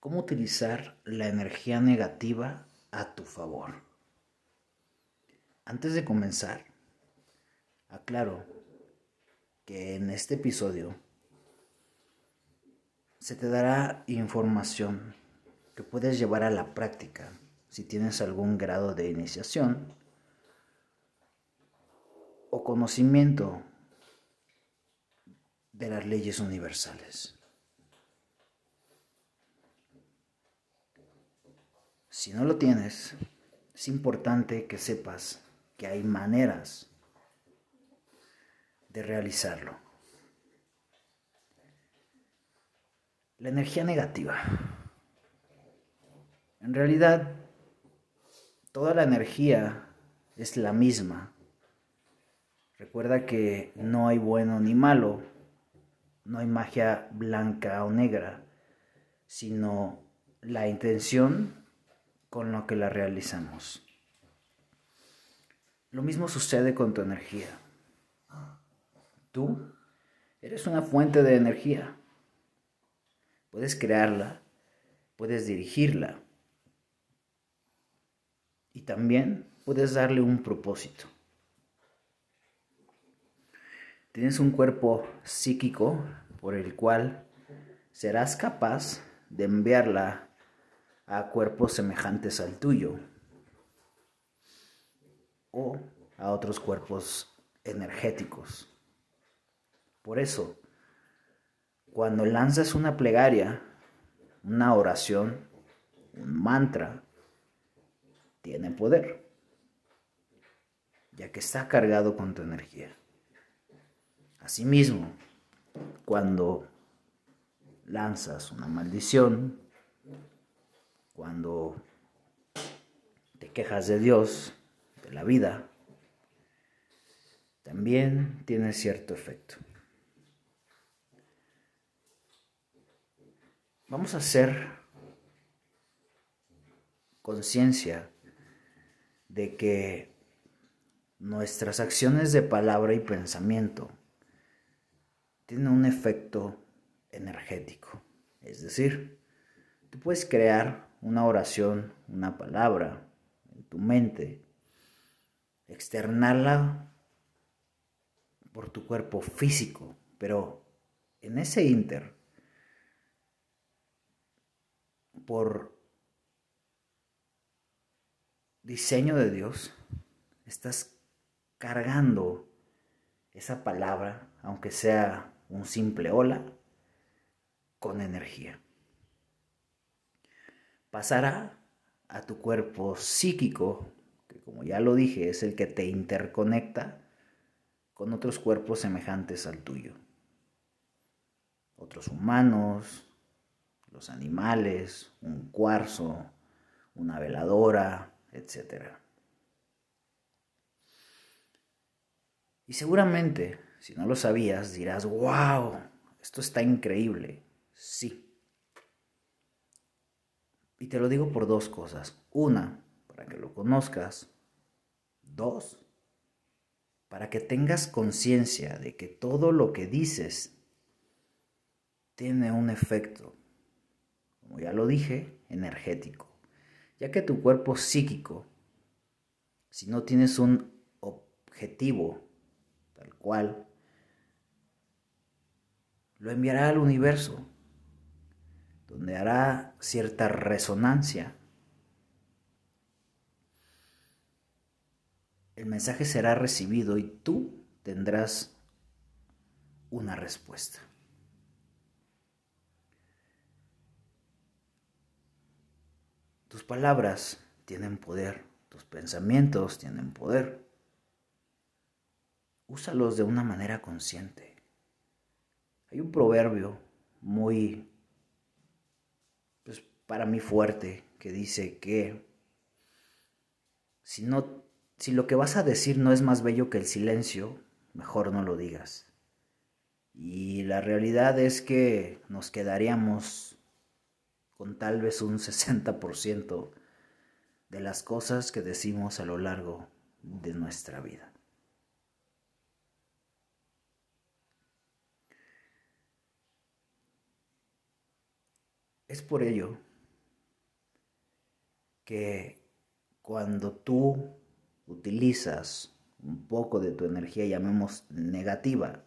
cómo utilizar la energía negativa a tu favor. Antes de comenzar, aclaro que en este episodio se te dará información que puedes llevar a la práctica si tienes algún grado de iniciación o conocimiento de las leyes universales. Si no lo tienes, es importante que sepas que hay maneras de realizarlo. La energía negativa. En realidad, toda la energía es la misma. Recuerda que no hay bueno ni malo, no hay magia blanca o negra, sino la intención con lo que la realizamos. Lo mismo sucede con tu energía. Tú eres una fuente de energía. Puedes crearla, puedes dirigirla y también puedes darle un propósito. Tienes un cuerpo psíquico por el cual serás capaz de enviarla a cuerpos semejantes al tuyo o a otros cuerpos energéticos. Por eso, cuando lanzas una plegaria, una oración, un mantra, tiene poder, ya que está cargado con tu energía. Asimismo, cuando lanzas una maldición, cuando te quejas de Dios, de la vida, también tiene cierto efecto. Vamos a hacer conciencia de que nuestras acciones de palabra y pensamiento tienen un efecto energético. Es decir, tú puedes crear una oración, una palabra en tu mente, externarla por tu cuerpo físico, pero en ese inter por diseño de Dios, estás cargando esa palabra, aunque sea un simple hola, con energía. Pasará a tu cuerpo psíquico, que como ya lo dije, es el que te interconecta con otros cuerpos semejantes al tuyo. Otros humanos, los animales, un cuarzo, una veladora, etc. Y seguramente, si no lo sabías, dirás, wow, esto está increíble. Sí. Y te lo digo por dos cosas. Una, para que lo conozcas. Dos, para que tengas conciencia de que todo lo que dices tiene un efecto como ya lo dije, energético, ya que tu cuerpo psíquico, si no tienes un objetivo tal cual, lo enviará al universo, donde hará cierta resonancia. El mensaje será recibido y tú tendrás una respuesta. Tus palabras tienen poder, tus pensamientos tienen poder. Úsalos de una manera consciente. Hay un proverbio muy, para mí fuerte, que dice que si, no, si lo que vas a decir no es más bello que el silencio, mejor no lo digas. Y la realidad es que nos quedaríamos con tal vez un 60% de las cosas que decimos a lo largo de nuestra vida. Es por ello que cuando tú utilizas un poco de tu energía, llamemos negativa,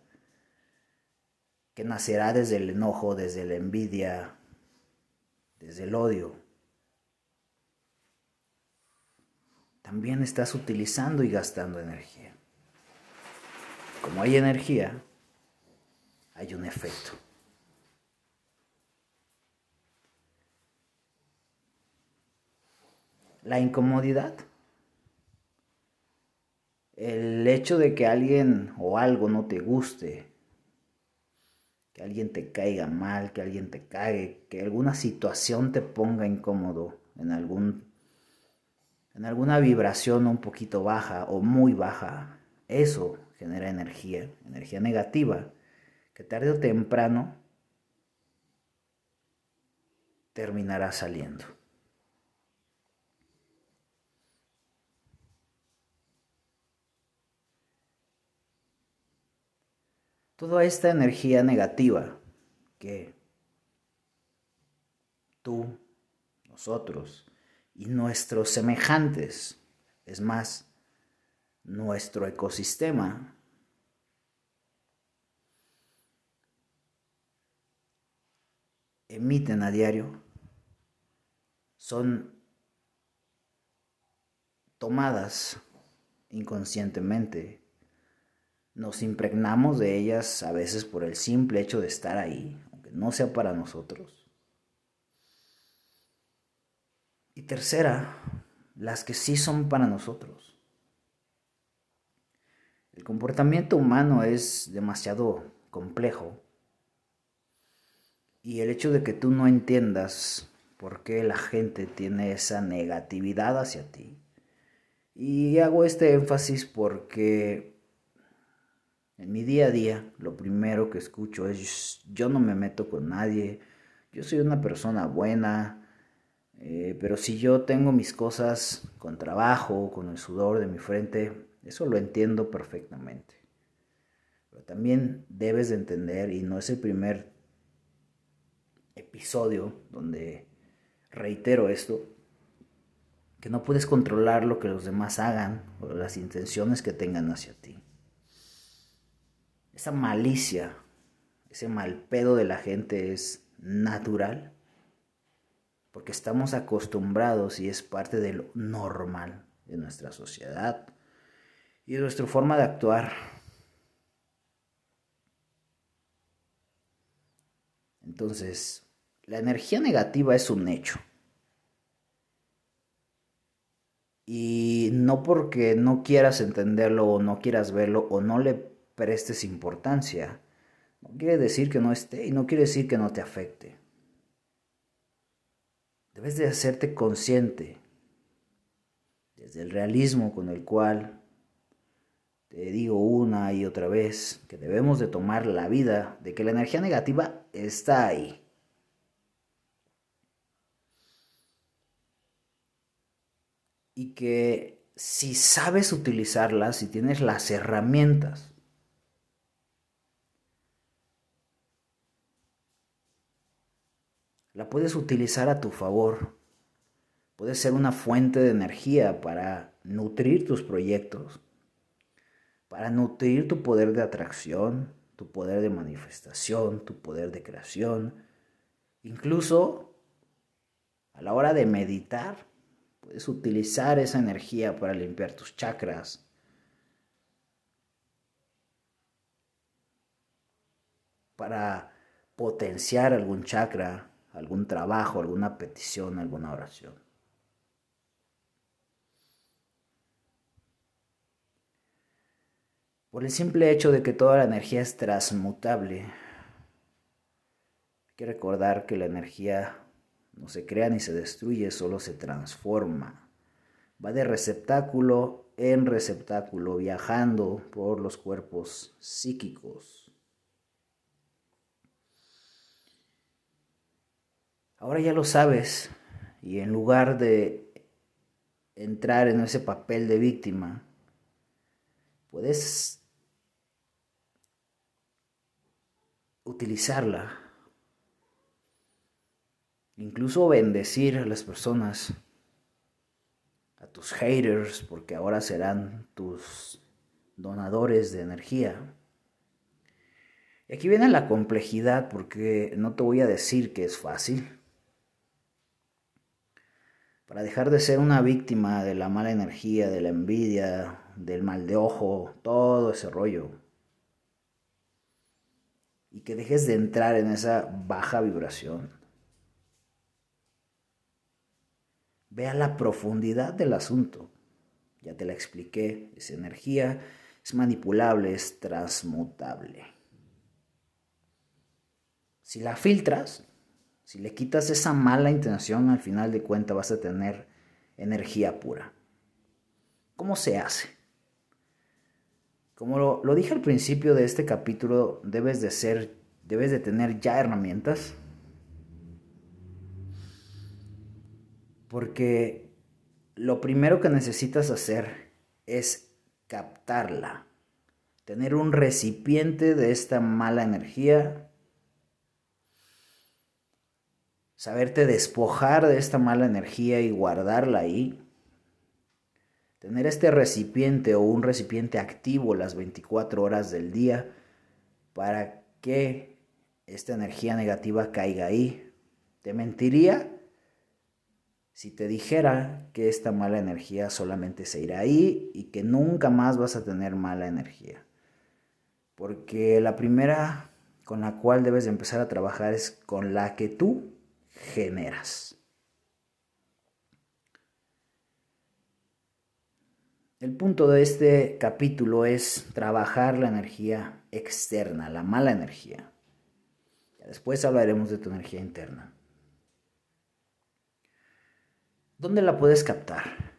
que nacerá desde el enojo, desde la envidia, desde el odio, también estás utilizando y gastando energía. Como hay energía, hay un efecto. La incomodidad. El hecho de que alguien o algo no te guste, que alguien te caiga mal, que alguien te cague, que alguna situación te ponga incómodo en algún en alguna vibración un poquito baja o muy baja, eso genera energía, energía negativa, que tarde o temprano terminará saliendo. Toda esta energía negativa que tú, nosotros, y nuestros semejantes, es más, nuestro ecosistema, emiten a diario, son tomadas inconscientemente. Nos impregnamos de ellas a veces por el simple hecho de estar ahí, aunque no sea para nosotros. Y tercera, las que sí son para nosotros. El comportamiento humano es demasiado complejo y el hecho de que tú no entiendas por qué la gente tiene esa negatividad hacia ti. Y hago este énfasis porque en mi día a día lo primero que escucho es yo no me meto con nadie, yo soy una persona buena, eh, pero si yo tengo mis cosas con trabajo, con el sudor de mi frente, eso lo entiendo perfectamente. Pero también debes de entender, y no es el primer episodio donde reitero esto, que no puedes controlar lo que los demás hagan o las intenciones que tengan hacia ti. Esa malicia, ese mal pedo de la gente es natural porque estamos acostumbrados y es parte de lo normal de nuestra sociedad y de nuestra forma de actuar. Entonces, la energía negativa es un hecho. Y no porque no quieras entenderlo o no quieras verlo o no le prestes importancia, no quiere decir que no esté y no quiere decir que no te afecte. Debes de hacerte consciente desde el realismo con el cual te digo una y otra vez que debemos de tomar la vida, de que la energía negativa está ahí. Y que si sabes utilizarla, si tienes las herramientas la puedes utilizar a tu favor. Puede ser una fuente de energía para nutrir tus proyectos, para nutrir tu poder de atracción, tu poder de manifestación, tu poder de creación. Incluso a la hora de meditar, puedes utilizar esa energía para limpiar tus chakras. Para potenciar algún chakra, algún trabajo, alguna petición, alguna oración. Por el simple hecho de que toda la energía es transmutable, hay que recordar que la energía no se crea ni se destruye, solo se transforma. Va de receptáculo en receptáculo, viajando por los cuerpos psíquicos Ahora ya lo sabes y en lugar de entrar en ese papel de víctima, puedes utilizarla, incluso bendecir a las personas tus haters, porque ahora serán tus donadores de energía. Y aquí viene la complejidad, porque no te voy a decir que es fácil. Para dejar de ser una víctima de la mala energía, de la envidia, del mal de ojo, todo ese rollo. Y que dejes de entrar en esa baja vibración. Vea la profundidad del asunto. Ya te la expliqué, es energía, es manipulable, es transmutable. Si la filtras, si le quitas esa mala intención, al final de cuentas vas a tener energía pura. ¿Cómo se hace? Como lo, dije al principio de este capítulo, debes de ser, debes de tener ya herramientas. Porque lo primero que necesitas hacer es captarla. Tener un recipiente de esta mala energía. Saberte despojar de esta mala energía y guardarla ahí Tener este recipiente o un recipiente activo las 24 horas del día para que esta energía negativa caiga ahí. Te mentiría si te dijera que esta mala energía solamente se irá ahí y que nunca más vas a tener mala energía. Porque la primera con la cual debes de empezar a trabajar es con la que tú generas. El punto de este capítulo es trabajar la energía externa, la mala energía. Después hablaremos de tu energía interna. ¿Dónde la puedes captar?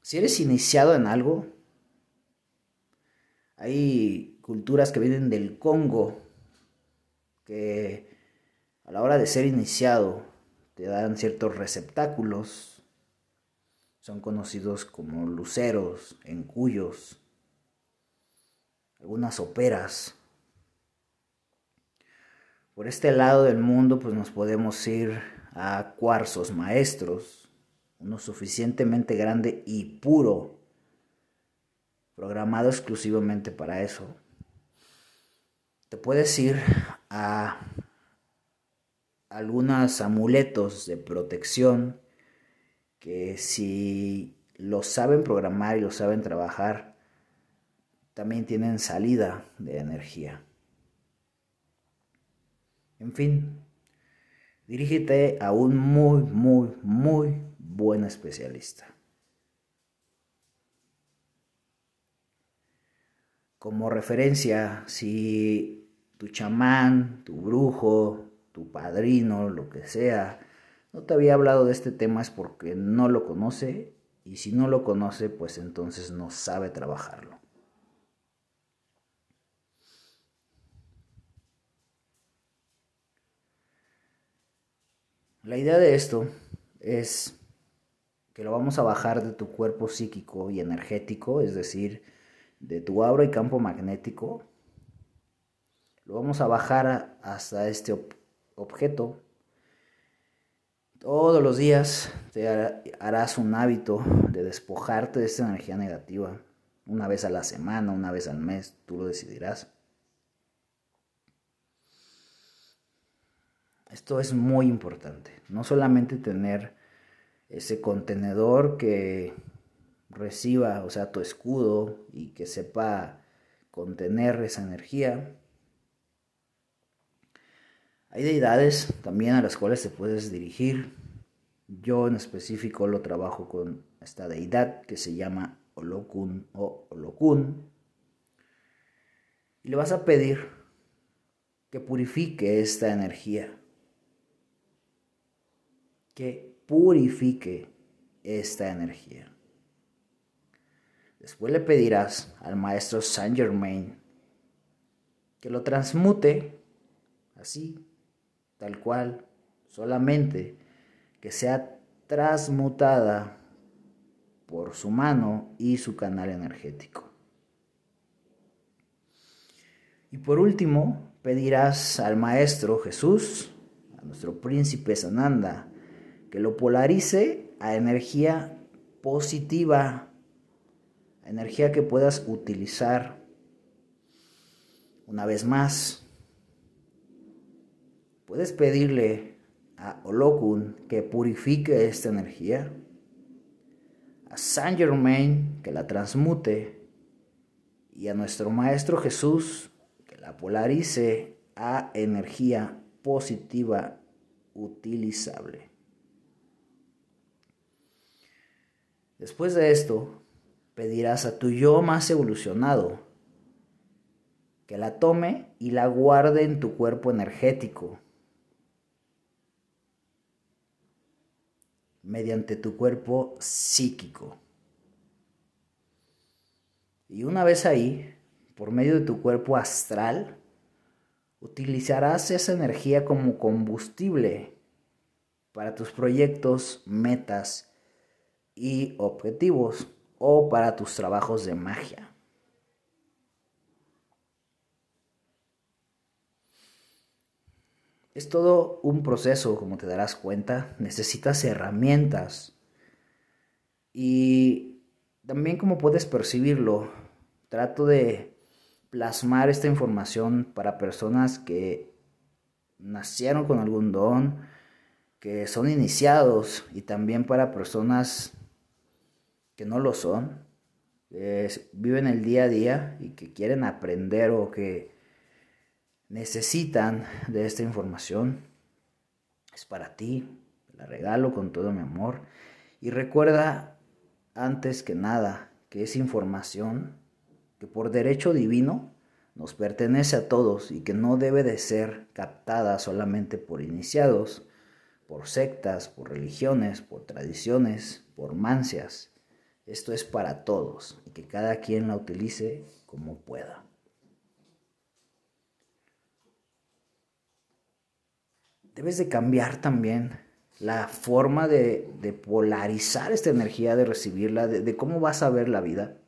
Si eres iniciado en algo, hay culturas que vienen del Congo que a la hora de ser iniciado te dan ciertos receptáculos son conocidos como luceros, encuyos, algunas operas. Por este lado del mundo pues nos podemos ir a cuarzos maestros, uno suficientemente grande y puro, programado exclusivamente para eso. Te puedes ir a algunos amuletos de protección que si lo saben programar y lo saben trabajar, también tienen salida de energía. En fin, dirígete a un muy, muy, muy buen especialista. Como referencia, si tu chamán, tu brujo, tu padrino, lo que sea, no te había hablado de este tema es porque no lo conoce y si no lo conoce pues entonces no sabe trabajarlo. La idea de esto es que lo vamos a bajar de tu cuerpo psíquico y energético, es decir, de tu aura y campo magnético. Lo vamos a bajar hasta este objeto todos los días te harás un hábito de despojarte de esta energía negativa. Una vez a la semana, una vez al mes, tú lo decidirás. Esto es muy importante. No solamente tener ese contenedor que reciba, o sea, tu escudo y que sepa contener esa energía, hay deidades también a las cuales te puedes dirigir. Yo en específico lo trabajo con esta deidad que se llama Olokun o Olokun. Y le vas a pedir que purifique esta energía. Que purifique esta energía. Después le pedirás al maestro Saint Germain que lo transmute así tal cual, solamente que sea transmutada por su mano y su canal energético. Y por último, pedirás al Maestro Jesús, a nuestro príncipe Sananda, que lo polarice a energía positiva, energía que puedas utilizar una vez más. Puedes pedirle a Olokun que purifique esta energía, a Saint Germain que la transmute. Y a nuestro Maestro Jesús que la polarice a energía positiva utilizable. Después de esto, pedirás a tu yo más evolucionado que la tome y la guarde en tu cuerpo energético, mediante tu cuerpo psíquico. Y una vez ahí, por medio de tu cuerpo astral, utilizarás esa energía como combustible para tus proyectos, metas y objetivos o para tus trabajos de magia. Es todo un proceso, como te darás cuenta. Necesitas herramientas. Y también como puedes percibirlo, trato de plasmar esta información para personas que nacieron con algún don, que son iniciados y también para personas que no lo son, que viven el día a día y que quieren aprender o que necesitan de esta información. Es para ti, la regalo con todo mi amor. Y recuerda, antes que nada, que es información que por derecho divino nos pertenece a todos y que no debe de ser captada solamente por iniciados, por sectas, por religiones, por tradiciones, por mancias. Esto es para todos y que cada quien la utilice como pueda. Debes de cambiar también la forma de, polarizar esta energía, de recibirla, de cómo vas a ver la vida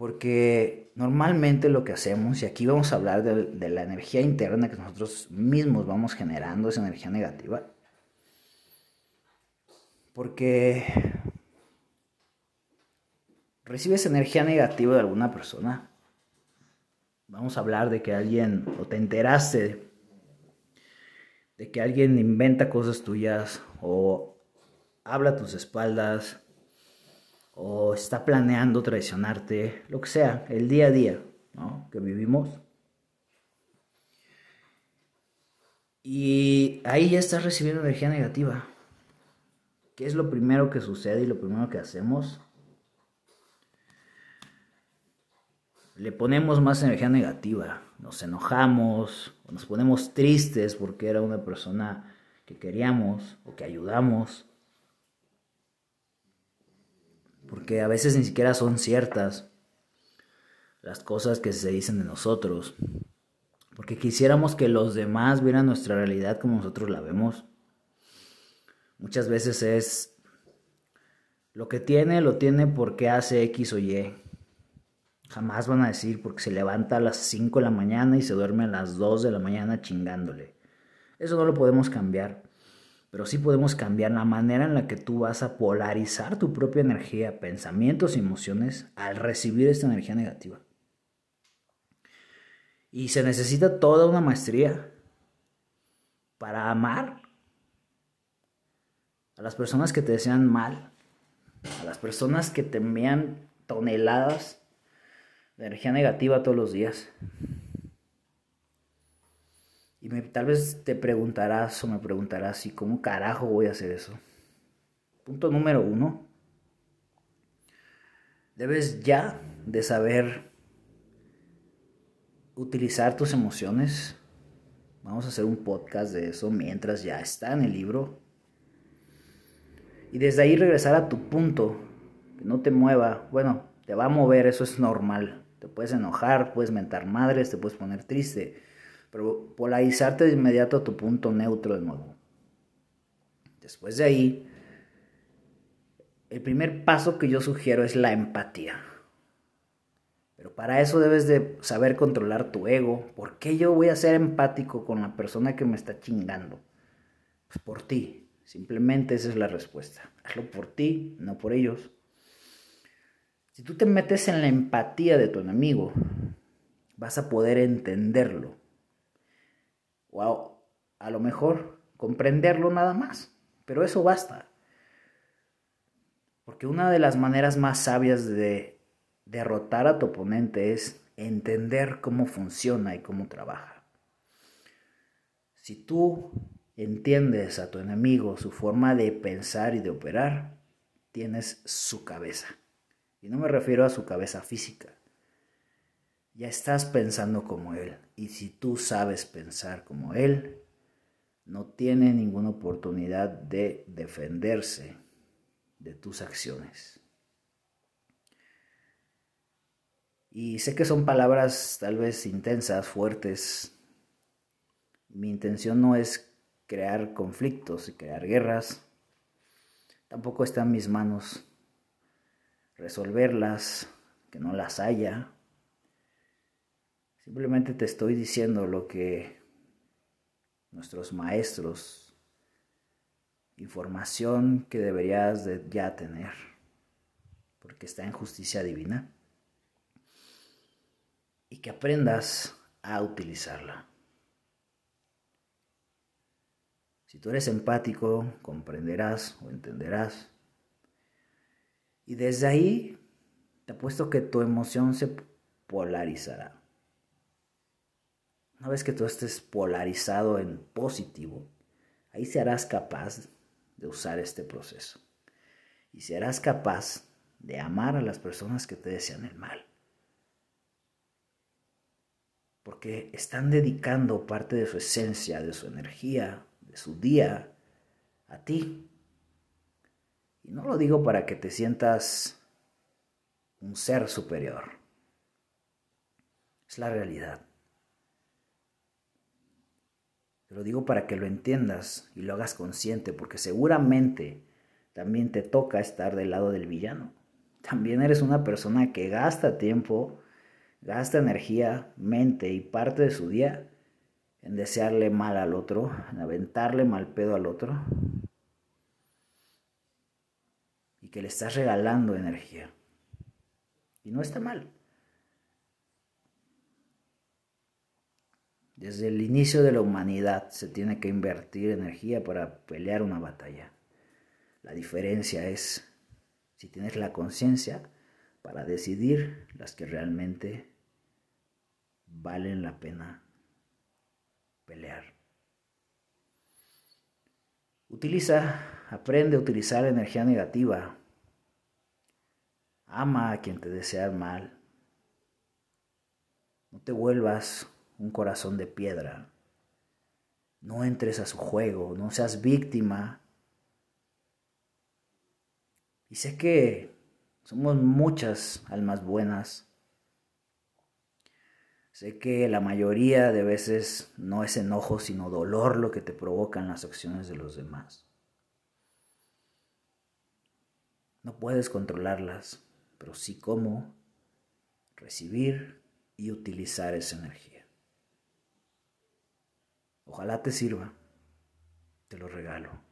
porque normalmente lo que hacemos, y aquí vamos a hablar de, la energía interna que nosotros mismos vamos generando, esa energía negativa, porque recibes energía negativa de alguna persona. Vamos a hablar de que alguien, o te enteraste de que alguien inventa cosas tuyas, o habla a tus espaldas, o está planeando traicionarte, lo que sea, el día a día que vivimos. Y ahí ya estás recibiendo energía negativa. ¿Qué es lo primero que sucede y lo primero que hacemos? Le ponemos más energía negativa, nos enojamos, nos ponemos tristes porque era una persona que queríamos o que ayudamos porque a veces ni siquiera son ciertas las cosas que se dicen de nosotros, porque quisiéramos que los demás vieran nuestra realidad como nosotros la vemos. Muchas veces es lo que tiene, lo tiene porque hace X o Y. Jamás van a decir porque se levanta a las 5 de la mañana y se duerme a las 2 de la mañana chingándole. Eso no lo podemos cambiar pero sí podemos cambiar la manera en la que tú vas a polarizar tu propia energía, pensamientos y emociones al recibir esta energía negativa. Y se necesita toda una maestría para amar a las personas que te desean mal, a las personas que te envían toneladas energía negativa todos los días. Y tal vez te preguntarás o me preguntarás, ¿y cómo carajo voy a hacer eso? Punto número uno. Debes ya de saber utilizar tus emociones. Vamos a hacer un podcast de eso mientras ya está en el libro. Y desde ahí regresar a tu punto. Que no te mueva. Bueno, te va a mover, eso es normal. Te puedes enojar, puedes mentar madres, te puedes poner triste pero polarizarte de inmediato a tu punto neutro de nuevo. Después de ahí, el primer paso que yo sugiero es la empatía. Pero para eso debes de saber controlar tu ego. ¿Por qué yo voy a ser empático con la persona que me está chingando? Pues por ti. Simplemente esa es la respuesta. Hazlo por ti, no por ellos. Si tú te metes en la empatía de tu enemigo, vas a poder entenderlo. O a, lo mejor comprenderlo nada más. Pero eso basta. Porque una de las maneras más sabias de derrotar a tu oponente es entender cómo funciona y cómo trabaja. Si tú entiendes a tu enemigo, su forma de pensar y de operar, tienes su cabeza. Y no me refiero a su cabeza física. Ya estás pensando como él. Y si tú sabes pensar como él, no tiene ninguna oportunidad de defenderse de tus acciones. Y sé que son palabras tal vez intensas, fuertes. Mi intención no es crear conflictos y crear guerras. Tampoco está en mis manos resolverlas, que no las haya. Simplemente te estoy diciendo lo que nuestros maestros, información que deberías de ya tener, porque está en justicia divina y que aprendas a utilizarla. Si tú eres empático, comprenderás o entenderás. Y desde ahí te apuesto que tu emoción se polarizará. Una vez que tú estés polarizado en positivo, ahí serás capaz de usar este proceso. Y serás capaz de amar a las personas que te desean el mal porque están dedicando parte de su esencia, de su energía, de su día a ti. Y no lo digo para que te sientas un ser superior. Es la realidad. Lo digo para que lo entiendas y lo hagas consciente, porque seguramente también te toca estar del lado del villano. También eres una persona que gasta tiempo gasta energía, mente y parte de su día en desearle mal al otro, en aventarle mal pedo al otro, que le estás regalando energía. Y no está mal. Desde el inicio de la humanidad se tiene que invertir energía para pelear una batalla. La diferencia es si tienes la conciencia para decidir las que realmente valen la pena pelear. Utiliza, aprende a utilizar energía negativa. Ama a quien te desea mal. No te vuelvas un corazón de piedra. No entres a su juego, no seas víctima. Y sé que somos muchas almas buenas Sé que la mayoría de veces no es enojo, sino dolor lo que te provocan las acciones de los demás. No puedes controlarlas, pero sí cómo recibir y utilizar esa energía. Ojalá te sirva. Te lo regalo.